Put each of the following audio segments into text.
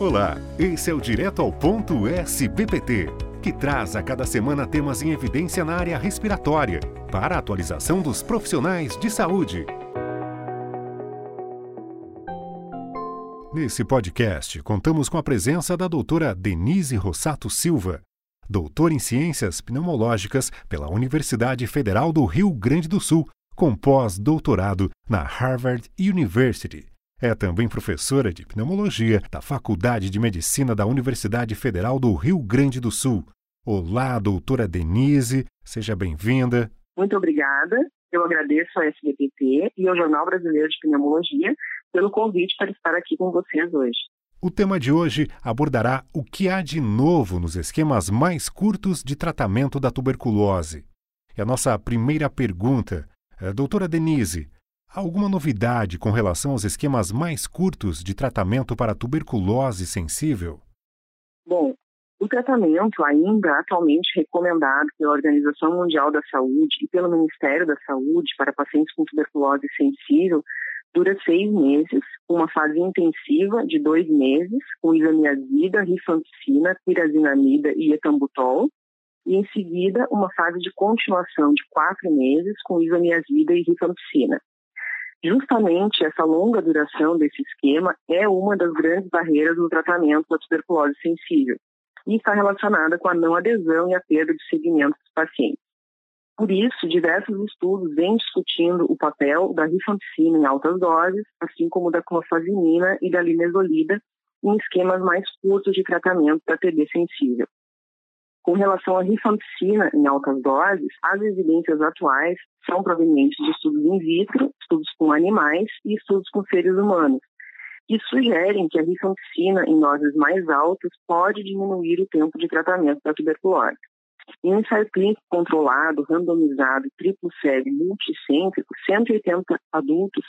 Olá, esse é o Direto ao Ponto SBPT, que traz a cada semana temas em evidência na área respiratória, para a atualização dos profissionais de saúde. Nesse podcast, contamos com a presença da doutora Denise Rossato Silva, doutora em Ciências Pneumológicas pela Universidade Federal do Rio Grande do Sul, com pós-doutorado na Harvard University. É também professora de pneumologia da Faculdade de Medicina da Universidade Federal do Rio Grande do Sul. Olá, doutora Denise, seja bem-vinda. Muito obrigada. Eu agradeço a SBPT e ao Jornal Brasileiro de Pneumologia pelo convite para estar aqui com vocês hoje. O tema de hoje abordará o que há de novo nos esquemas mais curtos de tratamento da tuberculose. E a nossa primeira pergunta, é, doutora Denise, alguma novidade com relação aos esquemas mais curtos de tratamento para tuberculose sensível? Bom, o tratamento ainda atualmente recomendado pela Organização Mundial da Saúde e pelo Ministério da Saúde para pacientes com tuberculose sensível dura seis meses, uma fase intensiva de dois meses, com isoniazida, rifampicina, pirazinamida e etambutol, e em seguida uma fase de continuação de quatro meses com isoniazida e rifampicina. Justamente essa longa duração desse esquema é uma das grandes barreiras no tratamento da tuberculose sensível e está relacionada com a não adesão e a perda de segmento dos pacientes. Por isso, diversos estudos vêm discutindo o papel da rifampicina em altas doses, assim como da clofazimina e da linezolida em esquemas mais curtos de tratamento da TB sensível. Com relação à rifampicina em altas doses, as evidências atuais são provenientes de estudos in vitro, estudos com animais e estudos com seres humanos, que sugerem que a rifampicina em doses mais altas pode diminuir o tempo de tratamento da tuberculose. Em um ensaio clínico controlado, randomizado, triplo cego, multicêntrico, 180 adultos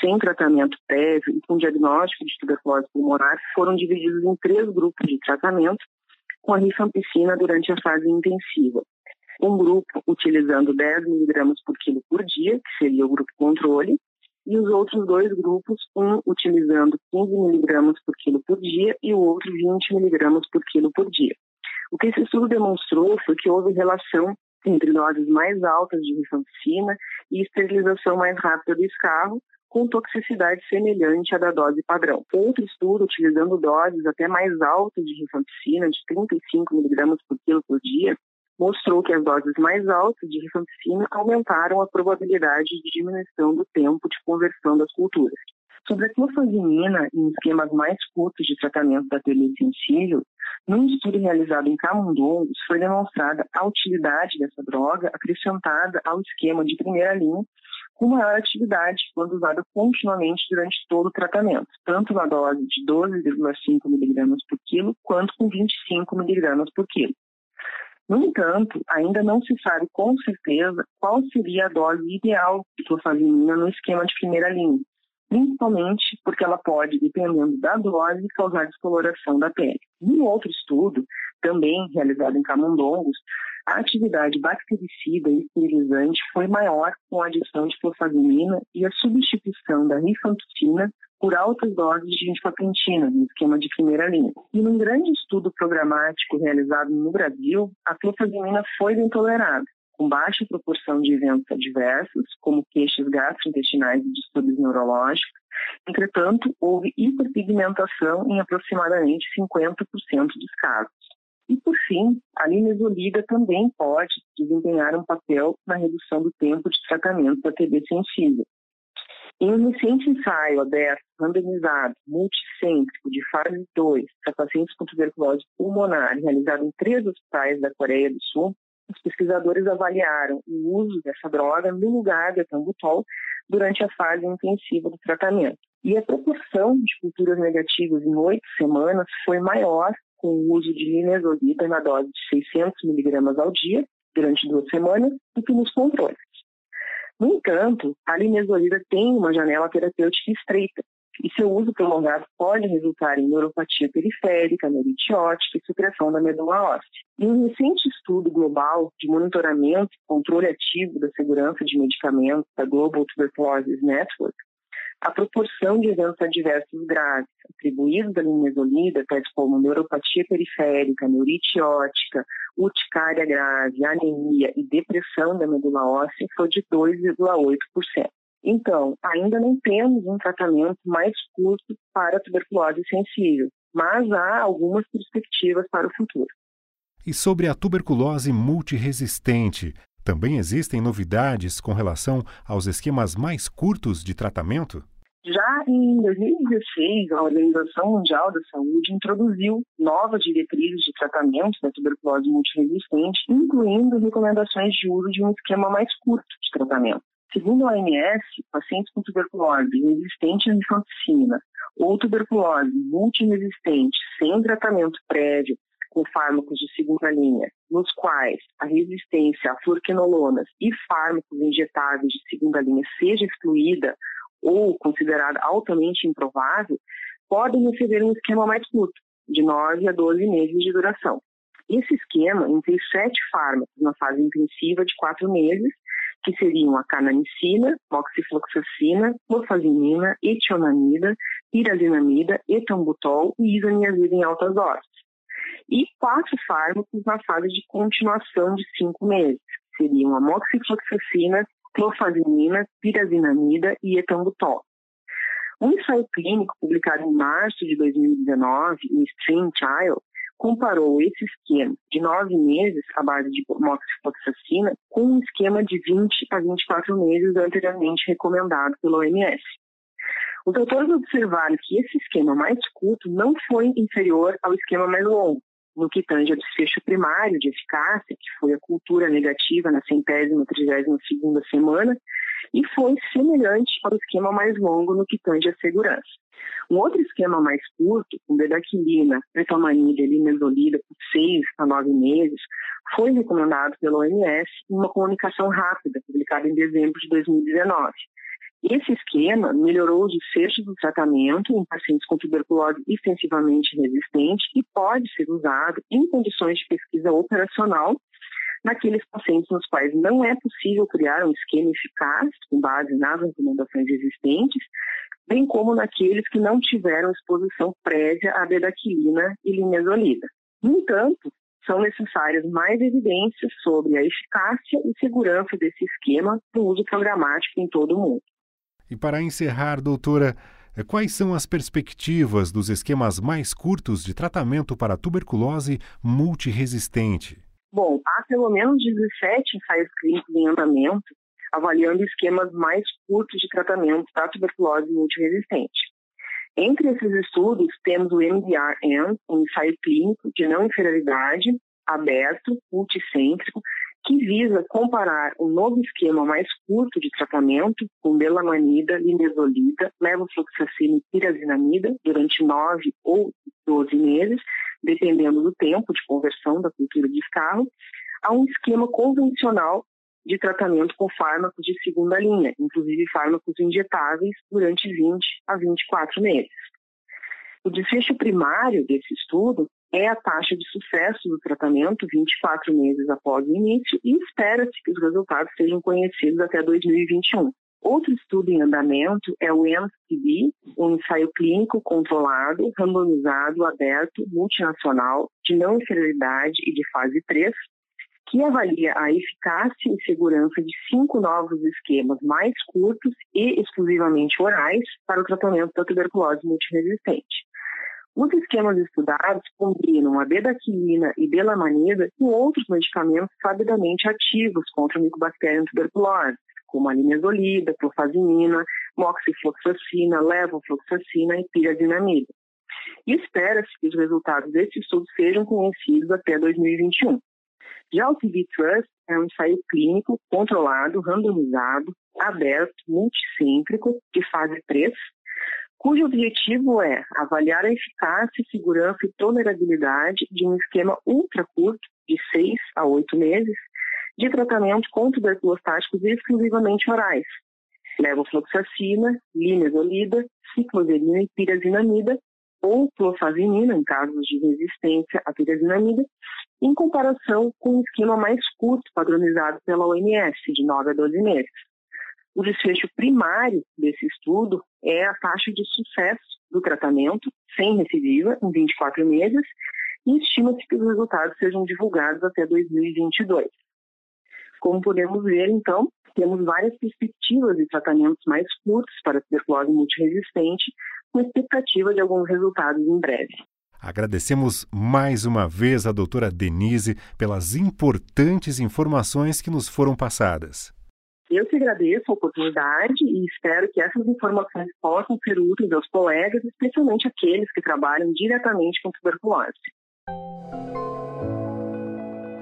sem tratamento prévio e com diagnóstico de tuberculose pulmonar foram divididos em três grupos de tratamento com a rifampicina durante a fase intensiva. Um grupo utilizando 10 mg por quilo por dia, que seria o grupo controle, e os outros dois grupos, um utilizando 15 mg por quilo por dia e o outro 20 mg por quilo por dia. O que esse estudo demonstrou foi que houve relação entre doses mais altas de rifampicina e esterilização mais rápida do escarro, com toxicidade semelhante à da dose padrão. Outro estudo, utilizando doses até mais altas de rifampicina, de 35 mg por quilo por dia, mostrou que as doses mais altas de rifampicina aumentaram a probabilidade de diminuição do tempo de conversão das culturas. Sobre a clofazimina em esquemas mais curtos de tratamento da TB sensível, num estudo realizado em camundongos, foi demonstrada a utilidade dessa droga acrescentada ao esquema de primeira linha com maior atividade quando usada continuamente durante todo o tratamento, tanto na dose de 12,5 mg por quilo quanto com 25 mg por quilo. No entanto, ainda não se sabe com certeza qual seria a dose ideal de clofazimina no esquema de primeira linha, principalmente porque ela pode, dependendo da dose, causar descoloração da pele. Em outro estudo, também realizado em camundongos, a atividade bactericida e esterilizante foi maior com a adição de clofazimina e a substituição da rifampicina por altas doses de rifampicina no esquema de primeira linha. E num grande estudo programático realizado no Brasil, a clofazimina foi bem tolerada, com baixa proporção de eventos adversos, como queixas gastrointestinais e distúrbios neurológicos. Entretanto, houve hiperpigmentação em aproximadamente 50% dos casos. E, por fim, a linezolida também pode desempenhar um papel na redução do tempo de tratamento da TB sensível. Em um recente ensaio aberto, randomizado, multicêntrico, de fase 2, para pacientes com tuberculose pulmonar, realizado em três hospitais da Coreia do Sul, os pesquisadores avaliaram o uso dessa droga no lugar de etambutol durante a fase intensiva do tratamento. E a proporção de culturas negativas em oito semanas foi maior com o uso de linezolida na dose de 600 miligramas ao dia, durante duas semanas, do que nos controles. No entanto, a linezolida tem uma janela terapêutica estreita, e seu uso prolongado pode resultar em neuropatia periférica, neurite ótica e supressão da medula óssea. Em um recente estudo global de monitoramento e controle ativo da segurança de medicamentos da Global Tuberculosis Network, a proporção de eventos adversos graves atribuídos à linezolida, tais como neuropatia periférica, neurite ótica, urticária grave, anemia e depressão da medula óssea foi de 2,8%. Então, ainda não temos um tratamento mais curto para a tuberculose sensível, mas há algumas perspectivas para o futuro. E sobre a tuberculose multiresistente, também existem novidades com relação aos esquemas mais curtos de tratamento? Já em 2016, a Organização Mundial da Saúde introduziu novas diretrizes de tratamento da tuberculose multiresistente, incluindo recomendações de uso de um esquema mais curto de tratamento. Segundo a OMS, pacientes com tuberculose resistente à rifampicina ou tuberculose multiresistente sem tratamento prévio com fármacos de segunda linha, nos quais a resistência a fluorquinolonas e fármacos injetáveis de segunda linha seja excluída ou considerada altamente improvável, podem receber um esquema mais curto, de 9 a 12 meses de duração. Esse esquema inclui sete fármacos na fase intensiva de quatro meses, que seriam a canamicina, moxifloxacina, clofazimina, etionamida, pirazinamida, etambutol e isoniazida em altas doses e quatro fármacos na fase de continuação de cinco meses, que seriam a moxifloxacina, clofazimina, pirazinamida e etambutol. Um ensaio clínico publicado em março de 2019, no Stream Trial, comparou esse esquema de nove meses à base de moxifloxacina com um esquema de 20 a 24 meses anteriormente recomendado pela OMS. Os autores observaram que esse esquema mais curto não foi inferior ao esquema mais longo, no que tange ao desfecho primário de eficácia, que foi a cultura negativa na centésima, trigésima segunda semana, e foi semelhante ao esquema mais longo no que tange à segurança. Um outro esquema mais curto, com bedaquilina, pretomanida e linezolida por seis a nove meses, foi recomendado pela OMS em uma comunicação rápida, publicada em dezembro de 2019. Esse esquema melhorou os desfechos do tratamento em pacientes com tuberculose extensivamente resistente e pode ser usado em condições de pesquisa operacional naqueles pacientes nos quais não é possível criar um esquema eficaz com base nas recomendações existentes, bem como naqueles que não tiveram exposição prévia à bedaquilina e linezolida. No entanto, são necessárias mais evidências sobre a eficácia e segurança desse esquema para o uso programático em todo o mundo. E para encerrar, doutora, eh, quais são as perspectivas dos esquemas mais curtos de tratamento para tuberculose multiresistente? Bom, há pelo menos 17 ensaios clínicos em andamento avaliando esquemas mais curtos de tratamento da tuberculose multiresistente. Entre esses estudos, temos o MDR-N, um ensaio clínico de não inferioridade, aberto, multicêntrico, que visa comparar um novo esquema mais curto de tratamento com belamanida, linezolida, levofloxacina e pirazinamida durante 9 ou 12 meses, dependendo do tempo de conversão da cultura de escarro, a um esquema convencional de tratamento com fármacos de segunda linha, inclusive fármacos injetáveis, durante 20 a 24 meses. O desfecho primário desse estudo é a taxa de sucesso do tratamento 24 meses após o início e espera-se que os resultados sejam conhecidos até 2021. Outro estudo em andamento é o MCB, um ensaio clínico controlado, randomizado, aberto, multinacional, de não inferioridade e de fase 3, que avalia a eficácia e segurança de cinco novos esquemas mais curtos e exclusivamente orais para o tratamento da tuberculose multiresistente. Os esquemas estudados combinam a bedaquilina e belamanida com outros medicamentos sabidamente ativos contra o micobacterium tuberculose, como a linezolida, clofazimina, moxifloxacina, levofloxacina e pirazinamida. E espera-se que os resultados desse estudo sejam conhecidos até 2021. Já o TB Trust é um ensaio clínico controlado, randomizado, aberto, multicêntrico, de fase 3, cujo objetivo é avaliar a eficácia, segurança e tolerabilidade de um esquema ultra curto, de 6 a 8 meses, de tratamento com tuberculostáticos exclusivamente orais, levofloxacina, linezolida, cicloserina e pirazinamida, ou clofazimina, em casos de resistência à pirazinamida, em comparação com um esquema mais curto padronizado pela OMS, de 9 a 12 meses. O desfecho primário desse estudo é a taxa de sucesso do tratamento sem recidiva em 24 meses e estima-se que os resultados sejam divulgados até 2022. Como podemos ver, então, temos várias perspectivas de tratamentos mais curtos para tuberculose multiresistente, com expectativa de alguns resultados em breve. Agradecemos mais uma vez a doutora Denise pelas importantes informações que nos foram passadas. Eu que agradeço a oportunidade e espero que essas informações possam ser úteis aos colegas, especialmente aqueles que trabalham diretamente com tuberculose.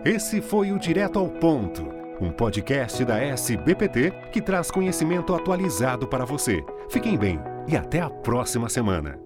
Esse foi o Direto ao Ponto, um podcast da SBPT que traz conhecimento atualizado para você. Fiquem bem e até a próxima semana.